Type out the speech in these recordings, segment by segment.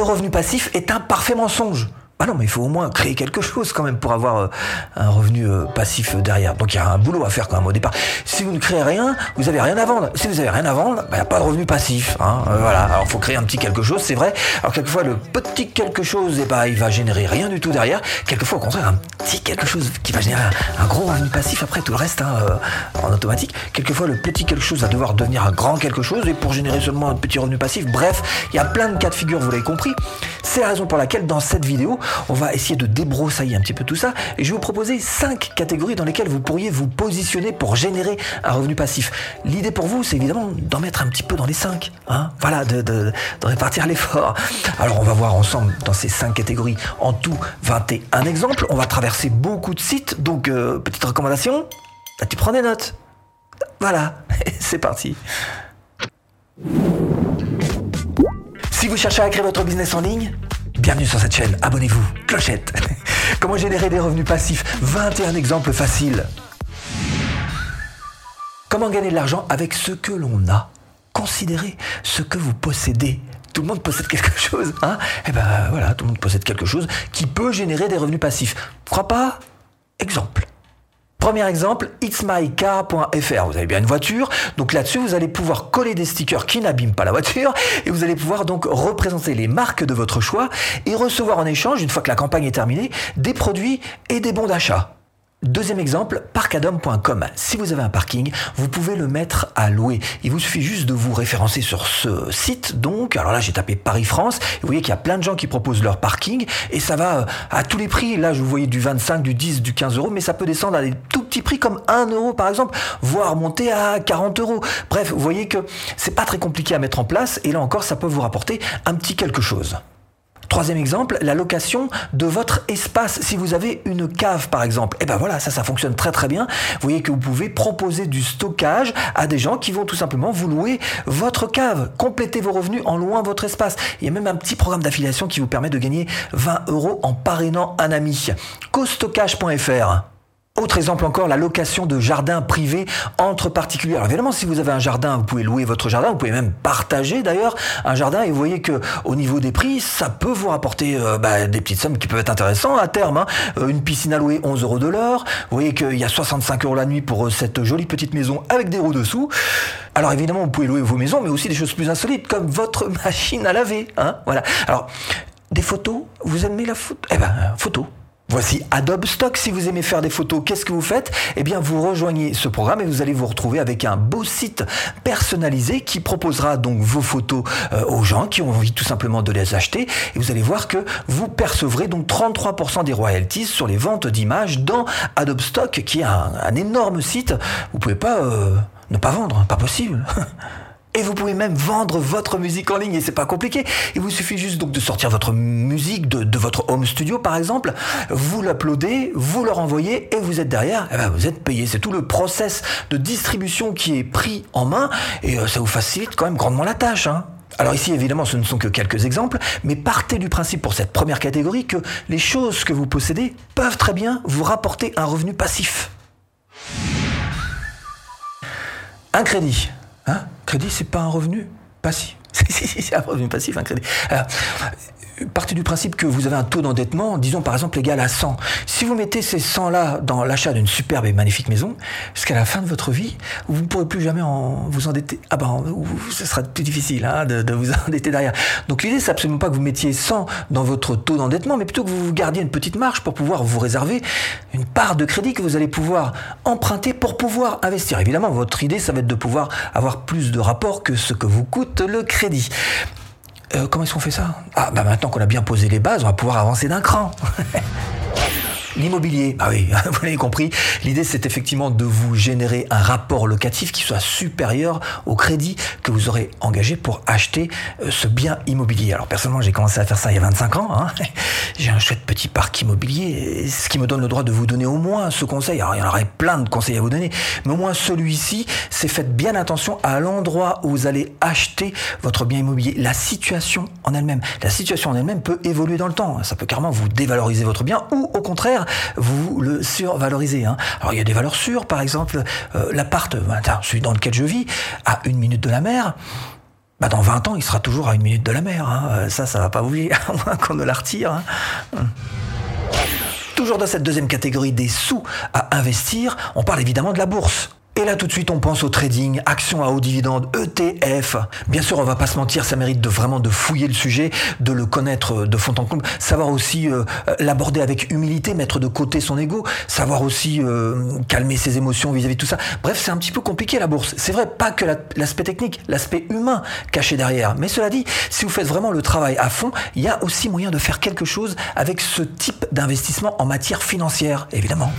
le revenu passif est un parfait mensonge. Ah non, mais il faut au moins créer quelque chose quand même pour avoir euh, un revenu euh, passif derrière. Donc il y a un boulot à faire quand même au départ. Si vous ne créez rien, vous avez rien à vendre. Si vous avez rien à vendre, il n'y a pas de revenu passif. Hein. Euh, voilà. Alors il faut créer un petit quelque chose, c'est vrai. Alors quelquefois le petit quelque chose, eh ben, il va générer rien du tout derrière. Quelquefois au contraire un petit quelque chose qui va générer un, gros revenu passif. Après tout le reste hein, en automatique. Quelquefois le petit quelque chose va devoir devenir un grand quelque chose et pour générer seulement un petit revenu passif. Bref, il y a plein de cas de figure, vous l'avez compris. C'est la raison pour laquelle dans cette vidéo, on va essayer de débroussailler un petit peu tout ça et je vais vous proposer cinq catégories dans lesquelles vous pourriez vous positionner pour générer un revenu passif. L'idée pour vous, c'est évidemment d'en mettre un petit peu dans les cinq. Hein voilà, de, répartir l'effort. Alors on va voir ensemble dans ces cinq catégories en tout 21 exemples. On va traverser beaucoup de sites, donc euh, petite recommandation, tu prends des notes. Voilà, c'est parti. Si vous cherchez à créer votre business en ligne, Bienvenue sur cette chaîne, abonnez-vous, clochette. Comment générer des revenus passifs? 21 exemples faciles. Comment gagner de l'argent avec ce que l'on a? Considérez ce que vous possédez. Tout le monde possède quelque chose, hein? Eh ben voilà, tout le monde possède quelque chose qui peut générer des revenus passifs. Crois pas? Exemple. Premier exemple, itsmycar.fr. Vous avez bien une voiture, donc là-dessus vous allez pouvoir coller des stickers qui n'abîment pas la voiture et vous allez pouvoir donc représenter les marques de votre choix et recevoir en échange, une fois que la campagne est terminée, des produits et des bons d'achat. Deuxième exemple, parcadom.com. Si vous avez un parking, vous pouvez le mettre à louer. Il vous suffit juste de vous référencer sur ce site. Donc, alors là, j'ai tapé Paris-France. Vous voyez qu'il y a plein de gens qui proposent leur parking et ça va euh, à tous les prix. Là, je vous voyez du 25, du 10, du 15 euros, mais ça peut descendre à des tout petits prix comme 1 euro par exemple, voire monter à 40 euros. Bref, vous voyez que c'est pas très compliqué à mettre en place et là encore, ça peut vous rapporter un petit quelque chose. Troisième exemple, la location de votre espace. Si vous avez une cave par exemple, et eh ben voilà, ça, ça fonctionne très très bien. Vous voyez que vous pouvez proposer du stockage à des gens qui vont tout simplement vous louer votre cave. Complétez vos revenus en louant votre espace. Il y a même un petit programme d'affiliation qui vous permet de gagner 20 euros en parrainant un ami. Costockage.fr autre exemple encore, la location de jardins privés entre particuliers. Alors évidemment, si vous avez un jardin, vous pouvez louer votre jardin, vous pouvez même partager d'ailleurs un jardin et vous voyez que au niveau des prix, ça peut vous rapporter euh, bah, des petites sommes qui peuvent être intéressantes à terme. Hein. Euh, une piscine à louer 11 euros de l'heure. Vous voyez qu'il y a 65 euros la nuit pour euh, cette jolie petite maison avec des roues dessous. Alors évidemment, vous pouvez louer vos maisons, mais aussi des choses plus insolites comme votre machine à laver. Hein. Voilà. Alors des photos, vous aimez la photo? Eh ben, photo. Voici Adobe Stock. Si vous aimez faire des photos, qu'est-ce que vous faites? Eh bien, vous rejoignez ce programme et vous allez vous retrouver avec un beau site personnalisé qui proposera donc vos photos euh, aux gens qui ont envie tout simplement de les acheter. Et vous allez voir que vous percevrez donc 33% des royalties sur les ventes d'images dans Adobe Stock, qui est un, énorme site. Vous pouvez pas euh, ne pas vendre, pas possible. Et vous pouvez même vendre votre musique en ligne et c'est pas compliqué. Il vous suffit juste donc de sortir votre musique de, votre home studio par exemple, vous l'uploadez, vous le renvoyez et vous êtes derrière, et eh ben vous êtes payé. C'est tout le process de distribution qui est pris en main et euh, ça vous facilite quand même grandement la tâche. Hein. Alors ici, évidemment, ce ne sont que quelques exemples, mais partez du principe pour cette première catégorie que les choses que vous possédez peuvent très bien vous rapporter un revenu passif. Un crédit. Hein? Crédit, c'est pas un revenu? Passif. c'est un revenu passif, un crédit. Alors, partez du principe que vous avez un taux d'endettement, disons par exemple égal à 100. Si vous mettez ces 100-là dans l'achat d'une superbe et magnifique maison, jusqu'à la fin de votre vie, vous ne pourrez plus jamais vous endetter. Ah ben, ce sera plus difficile hein, de, vous endetter derrière. Donc l'idée, c'est absolument pas que vous mettiez 100 dans votre taux d'endettement, mais plutôt que vous gardiez une petite marge pour pouvoir vous réserver une part de crédit que vous allez pouvoir emprunter pour pouvoir investir. Évidemment, votre idée, ça va être de pouvoir avoir plus de rapport que ce que vous coûte le crédit. Euh, comment est-ce qu'on fait ça? Ah, bah maintenant qu'on a bien posé les bases, on va pouvoir avancer d'un cran. L'immobilier, ah oui, vous l'avez compris, l'idée c'est effectivement de vous générer un rapport locatif qui soit supérieur au crédit que vous aurez engagé pour acheter euh, ce bien immobilier. Alors personnellement j'ai commencé à faire ça il y a 25 ans, hein. j'ai un chouette petit parc immobilier, ce qui me donne le droit de vous donner au moins ce conseil. Alors il y en aurait plein de conseils à vous donner, mais au moins celui-ci, c'est faites bien attention à l'endroit où vous allez acheter votre bien immobilier. La situation en elle-même, la situation en elle-même peut évoluer dans le temps. Ça peut carrément vous dévaloriser votre bien ou au contraire vous le survalorisez. Hein. Alors il y a des valeurs sûres, par exemple, euh, l'appart, celui dans lequel je vis, à une minute de la mer, bah dans 20 ans, il sera toujours à une minute de la mer. Hein. Ça, ça va pas oublier, à moins qu'on ne la retire. Hein. Toujours dans cette deuxième catégorie des sous à investir, on parle évidemment de la bourse. Et là tout de suite on pense au trading, actions à haut dividende, ETF. Bien sûr on va pas se mentir, ça mérite de vraiment de fouiller le sujet, de le connaître de fond en comble, savoir aussi euh, l'aborder avec humilité, mettre de côté son ego, savoir aussi euh, calmer ses émotions vis-à-vis de tout ça. Bref c'est un petit peu compliqué la bourse. C'est vrai pas que l'aspect technique, l'aspect humain caché derrière. Mais cela dit, si vous faites vraiment le travail à fond, il y a aussi moyen de faire quelque chose avec ce type d'investissement en matière financière, évidemment.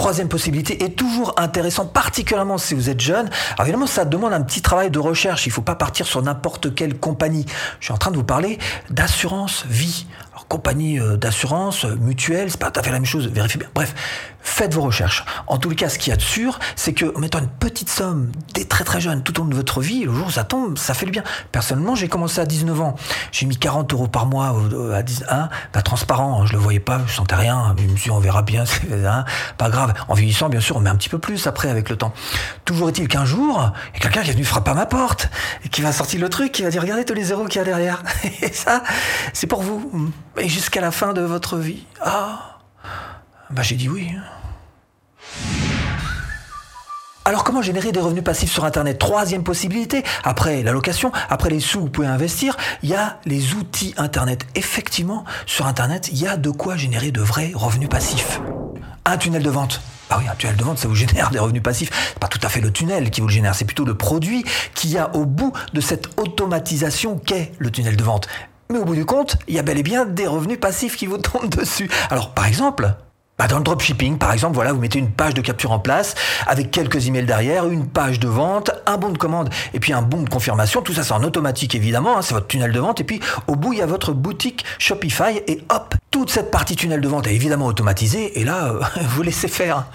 Troisième possibilité est toujours intéressant, particulièrement si vous êtes jeune. Alors évidemment, ça demande un petit travail de recherche. Il ne faut pas partir sur n'importe quelle compagnie. Je suis en train de vous parler d'assurance vie compagnie euh, d'assurance, euh, mutuelle, c'est pas tout à fait la même chose, vérifiez bien. Bref, faites vos recherches. En tout cas, ce qu'il y a de sûr, c'est que mettant une petite somme dès très très jeune tout au long de votre vie, le jour où ça tombe, ça fait le bien. Personnellement, j'ai commencé à 19 ans. J'ai mis 40 euros par mois à 10, bah, transparent, hein, je le voyais pas, je sentais rien. Je me suis on verra bien, hein, pas grave. En vieillissant, bien sûr, on met un petit peu plus après avec le temps. Toujours est-il qu'un jour, il y a quelqu'un qui est venu frapper à ma porte et qui va sortir le truc, qui va dire regardez tous les zéros qu'il y a derrière. Et ça, c'est pour vous et jusqu'à la fin de votre vie. Ah, bah j'ai dit oui. Alors comment générer des revenus passifs sur Internet? Troisième possibilité, après la location, après les sous, vous pouvez investir, il y a les outils Internet. Effectivement, sur Internet, il y a de quoi générer de vrais revenus passifs. Un tunnel de vente. Ah oui, un tunnel de vente, ça vous génère des revenus passifs. Pas tout à fait le tunnel qui vous le génère, c'est plutôt le produit qu'il y a au bout de cette automatisation qu'est le tunnel de vente mais au bout du compte, il y a bel et bien des revenus passifs qui vous tombent dessus. Alors, par exemple, bah dans le dropshipping, par exemple, voilà, vous mettez une page de capture en place avec quelques emails derrière, une page de vente, un bon de commande et puis un bon de confirmation. Tout ça, c'est en automatique évidemment, hein, c'est votre tunnel de vente. Et puis au bout, il y a votre boutique Shopify et hop, toute cette partie tunnel de vente est évidemment automatisée. Et là, vous laissez faire.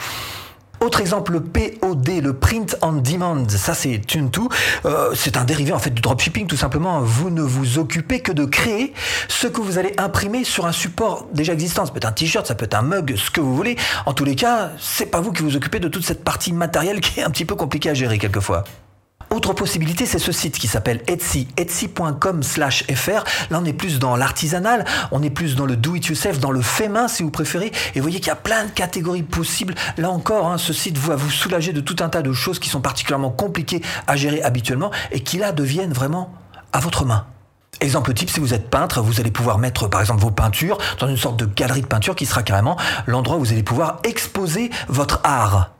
Autre exemple, le POD, le Print on Demand, ça c'est Tune2. Euh, c'est un dérivé en fait du dropshipping tout simplement. Vous ne vous occupez que de créer ce que vous allez imprimer sur un support déjà existant. Ça peut être un t-shirt, ça peut être un mug, ce que vous voulez. En tous les cas, c'est pas vous qui vous occupez de toute cette partie matérielle qui est un petit peu compliquée à gérer quelquefois. Autre possibilité, c'est ce site qui s'appelle Etsy, etsy.com slash fr. Là, on est plus dans l'artisanal, on est plus dans le do-it-yourself, dans le fait main si vous préférez. Et vous voyez qu'il y a plein de catégories possibles. Là encore, hein, ce site va vous soulager de tout un tas de choses qui sont particulièrement compliquées à gérer habituellement et qui là deviennent vraiment à votre main. Exemple type, si vous êtes peintre, vous allez pouvoir mettre par exemple vos peintures dans une sorte de galerie de peinture qui sera carrément l'endroit où vous allez pouvoir exposer votre art.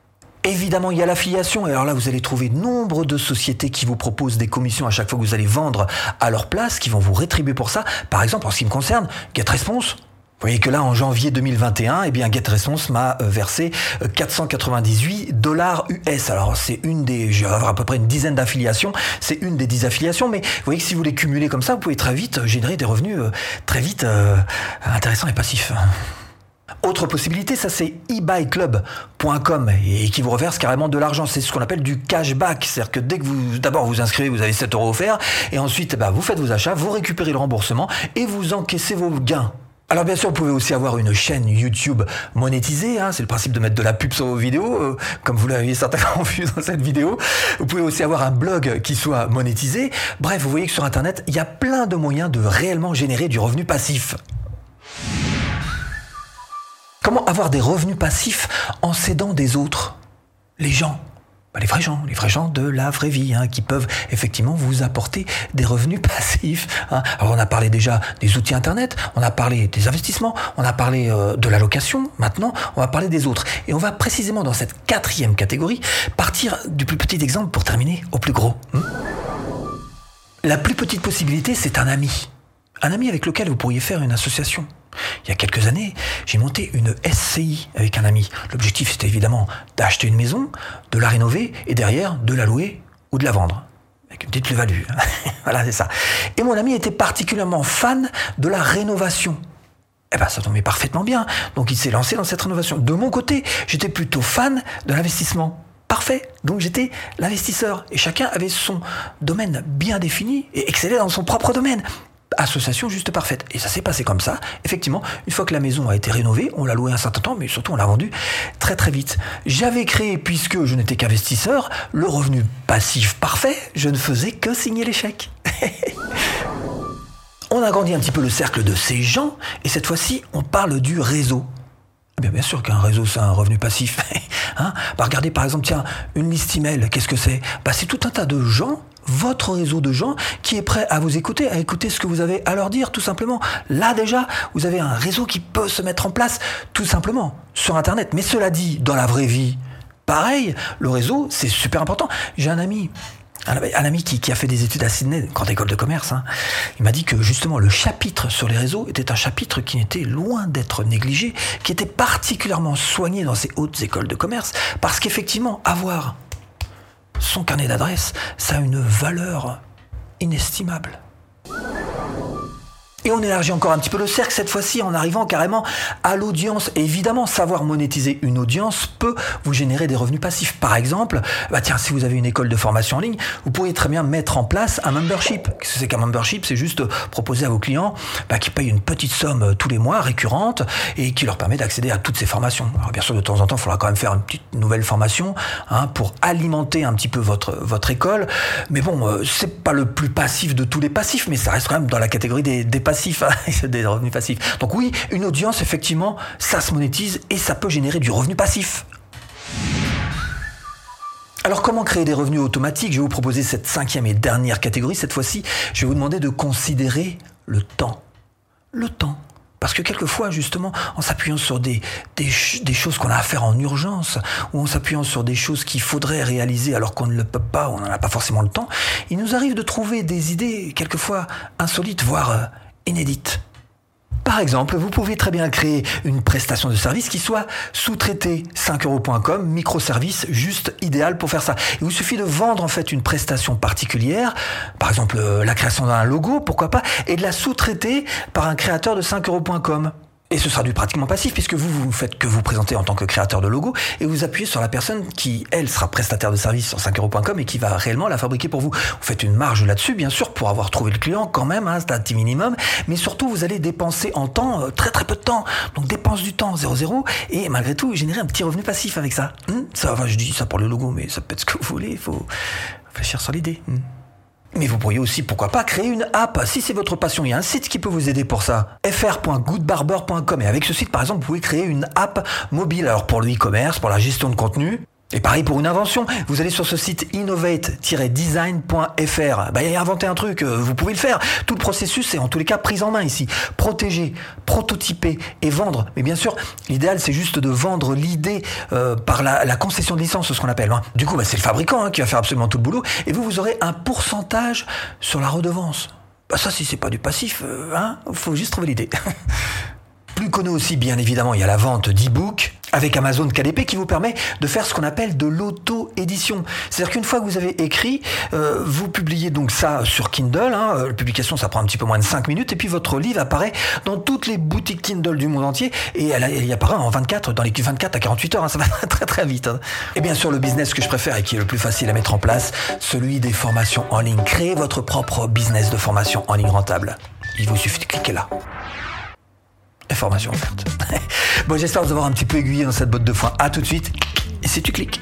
Évidemment, il y a l'affiliation. Et alors là, vous allez trouver nombre de sociétés qui vous proposent des commissions à chaque fois que vous allez vendre à leur place, qui vont vous rétribuer pour ça. Par exemple, en ce qui me concerne, GetResponse. Vous voyez que là, en janvier 2021, eh bien, GetResponse m'a euh, versé 498 euh, dollars US. Alors, c'est une des, avoir à peu près une dizaine d'affiliations. C'est une des dix affiliations, mais vous voyez que si vous les cumulez comme ça, vous pouvez très vite générer des revenus euh, très vite intéressants et passifs. Autre possibilité, ça c'est ebuyclub.com et qui vous reverse carrément de l'argent. C'est ce qu'on appelle du cashback. C'est-à-dire que dès que vous, d'abord vous inscrivez, vous avez 7 euros offerts et ensuite bah, vous faites vos achats, vous récupérez le remboursement et vous encaissez vos gains. Alors bien sûr, vous pouvez aussi avoir une chaîne YouTube monétisée, hein, c'est le principe de mettre de la pub sur vos vidéos, euh, comme vous l'avez certainement vu dans cette vidéo. Vous pouvez aussi avoir un blog qui soit monétisé. Bref, vous voyez que sur Internet, il y a plein de moyens de réellement générer du revenu passif. Comment avoir des revenus passifs en s'aidant des autres? Les gens. Bah, les vrais gens, les vrais gens de la vraie vie, hein, qui peuvent effectivement vous apporter des revenus passifs. Hein. Alors on a parlé déjà des outils Internet, on a parlé des investissements, on a parlé euh, de la location, maintenant on va parler des autres. Et on va précisément dans cette quatrième catégorie partir du plus petit exemple pour terminer au plus gros. Hmm. la plus petite possibilité, c'est un ami. Un ami avec lequel vous pourriez faire une association. Il y a quelques années, j'ai monté une SCI avec un ami. L'objectif, c'était évidemment d'acheter une maison, de la rénover et derrière de la louer ou de la vendre. Avec une petite plus-value. voilà, c'est ça. Et mon ami était particulièrement fan de la rénovation. Eh ben, ça tombait parfaitement bien. Donc, il s'est lancé dans cette rénovation. De mon côté, j'étais plutôt fan de l'investissement. Parfait. Donc, j'étais l'investisseur. Et chacun avait son domaine bien défini et excellait dans son propre domaine association juste parfaite. Et ça s'est passé comme ça. Effectivement, une fois que la maison a été rénovée, on l'a louée un certain temps, mais surtout on l'a vendue très très vite. J'avais créé, puisque je n'étais qu'investisseur, le revenu passif parfait. Je ne faisais que signer les chèques. on agrandit un petit peu le cercle de ces gens, et cette fois-ci, on parle du réseau. Eh bien, bien sûr qu'un réseau, c'est un revenu passif. hein bah, regardez par exemple, tiens, une liste email, qu'est-ce que c'est? Bah, C'est tout un tas de gens votre réseau de gens qui est prêt à vous écouter, à écouter ce que vous avez à leur dire, tout simplement. Là déjà, vous avez un réseau qui peut se mettre en place, tout simplement, sur Internet. Mais cela dit, dans la vraie vie, pareil, le réseau, c'est super important. J'ai un ami, un, ami qui, a fait des études à Sydney, grande école de commerce, hein. il m'a dit que justement le chapitre sur les réseaux était un chapitre qui n'était loin d'être négligé, qui était particulièrement soigné dans ces hautes écoles de commerce, parce qu'effectivement, avoir son carnet d'adresse, ça a une valeur inestimable. Et on élargit encore un petit peu le cercle cette fois-ci en arrivant carrément à l'audience. Évidemment, savoir monétiser une audience peut vous générer des revenus passifs. Par exemple, bah tiens, si vous avez une école de formation en ligne, vous pourriez très bien mettre en place un membership. Qu'est-ce que c'est qu'un membership? C'est juste proposer à vos clients bah, qui payent une petite somme euh, tous les mois, récurrente, et qui leur permet d'accéder à toutes ces formations. Alors bien sûr, de temps en temps, il faudra quand même faire une petite nouvelle formation hein, pour alimenter un petit peu votre, votre école. Mais bon, euh, c'est pas le plus passif de tous les passifs, mais ça reste quand même dans la catégorie des, des passifs Hein, des revenus passifs. Donc oui, une audience, effectivement, ça se monétise et ça peut générer du revenu passif. Alors comment créer des revenus automatiques? Je vais vous proposer cette cinquième et dernière catégorie. Cette fois-ci, je vais vous demander de considérer le temps. Le temps. Parce que quelquefois, justement, en s'appuyant sur des, choses qu'on a à faire en urgence, ou en s'appuyant sur des choses qu'il faudrait réaliser alors qu'on ne le peut pas, on n'en a pas forcément le temps, il nous arrive de trouver des idées quelquefois insolites, voire euh, inédite. Par exemple, vous pouvez très bien créer une prestation de service qui soit sous-traitée 5euros.com, microservice, juste idéal pour faire ça. Il vous suffit de vendre en fait une prestation particulière, par exemple euh, la création d'un logo, pourquoi pas, et de la sous-traiter par un créateur de 5euros.com. Et ce sera du pratiquement passif puisque vous, vous faites que vous présenter en tant que créateur de logo et vous appuyez sur la personne qui, elle, sera prestataire de service sur 5euros.com et qui va réellement la fabriquer pour vous. Vous faites une marge là-dessus, bien sûr, pour avoir trouvé le client quand même, hein, c'est un petit minimum, mais surtout vous allez dépenser en temps euh, très très peu de temps. Donc dépense du temps 0,0 et malgré tout générer un petit revenu passif avec ça. Hmm? Ça, enfin, je dis ça pour le logo, mais ça peut être ce que vous voulez, il faut réfléchir sur l'idée. Hmm mais vous pourriez aussi, pourquoi pas, créer une app. Si c'est votre passion, il y a un site qui peut vous aider pour ça. fr.goodbarber.com. Et avec ce site, par exemple, vous pouvez créer une app mobile. Alors pour le e-commerce, pour la gestion de contenu, et pareil pour une invention, vous allez sur ce site innovate-design.fr. Bah, a inventé un truc, euh, vous pouvez le faire. Tout le processus est en tous les cas pris en main ici. Protéger, prototyper et vendre. Mais bien sûr, l'idéal c'est juste de vendre l'idée euh, par la, concession de licence, ce qu'on appelle. Hein. Du coup, bah, c'est le fabricant hein, qui va faire absolument tout le boulot. Et vous, vous aurez un pourcentage sur la redevance. Bah ça, si c'est pas du passif, euh, hein, faut juste trouver l'idée. Plus connu aussi, bien évidemment, il y a la vente d'e-books avec Amazon KDP qui vous permet de faire ce qu'on appelle de l'auto-édition. C'est-à-dire qu'une fois que vous avez écrit, euh, vous publiez donc ça sur Kindle. Hein, euh, la publication, ça prend un petit peu moins de 5 minutes. Et puis votre livre apparaît dans toutes les boutiques Kindle du monde entier. Et elle, y apparaît en 24, dans les 24 à 48 heures. Hein, ça va très très vite. Hein. Et bien sûr, le business que je préfère et qui est le plus facile à mettre en place, celui des formations en ligne. Créez votre propre business de formation en ligne rentable. Il vous suffit de cliquer là. Information offerte. bon, j'espère vous avoir un petit peu aiguillé dans cette botte de foin. À tout de suite. Et si tu cliques.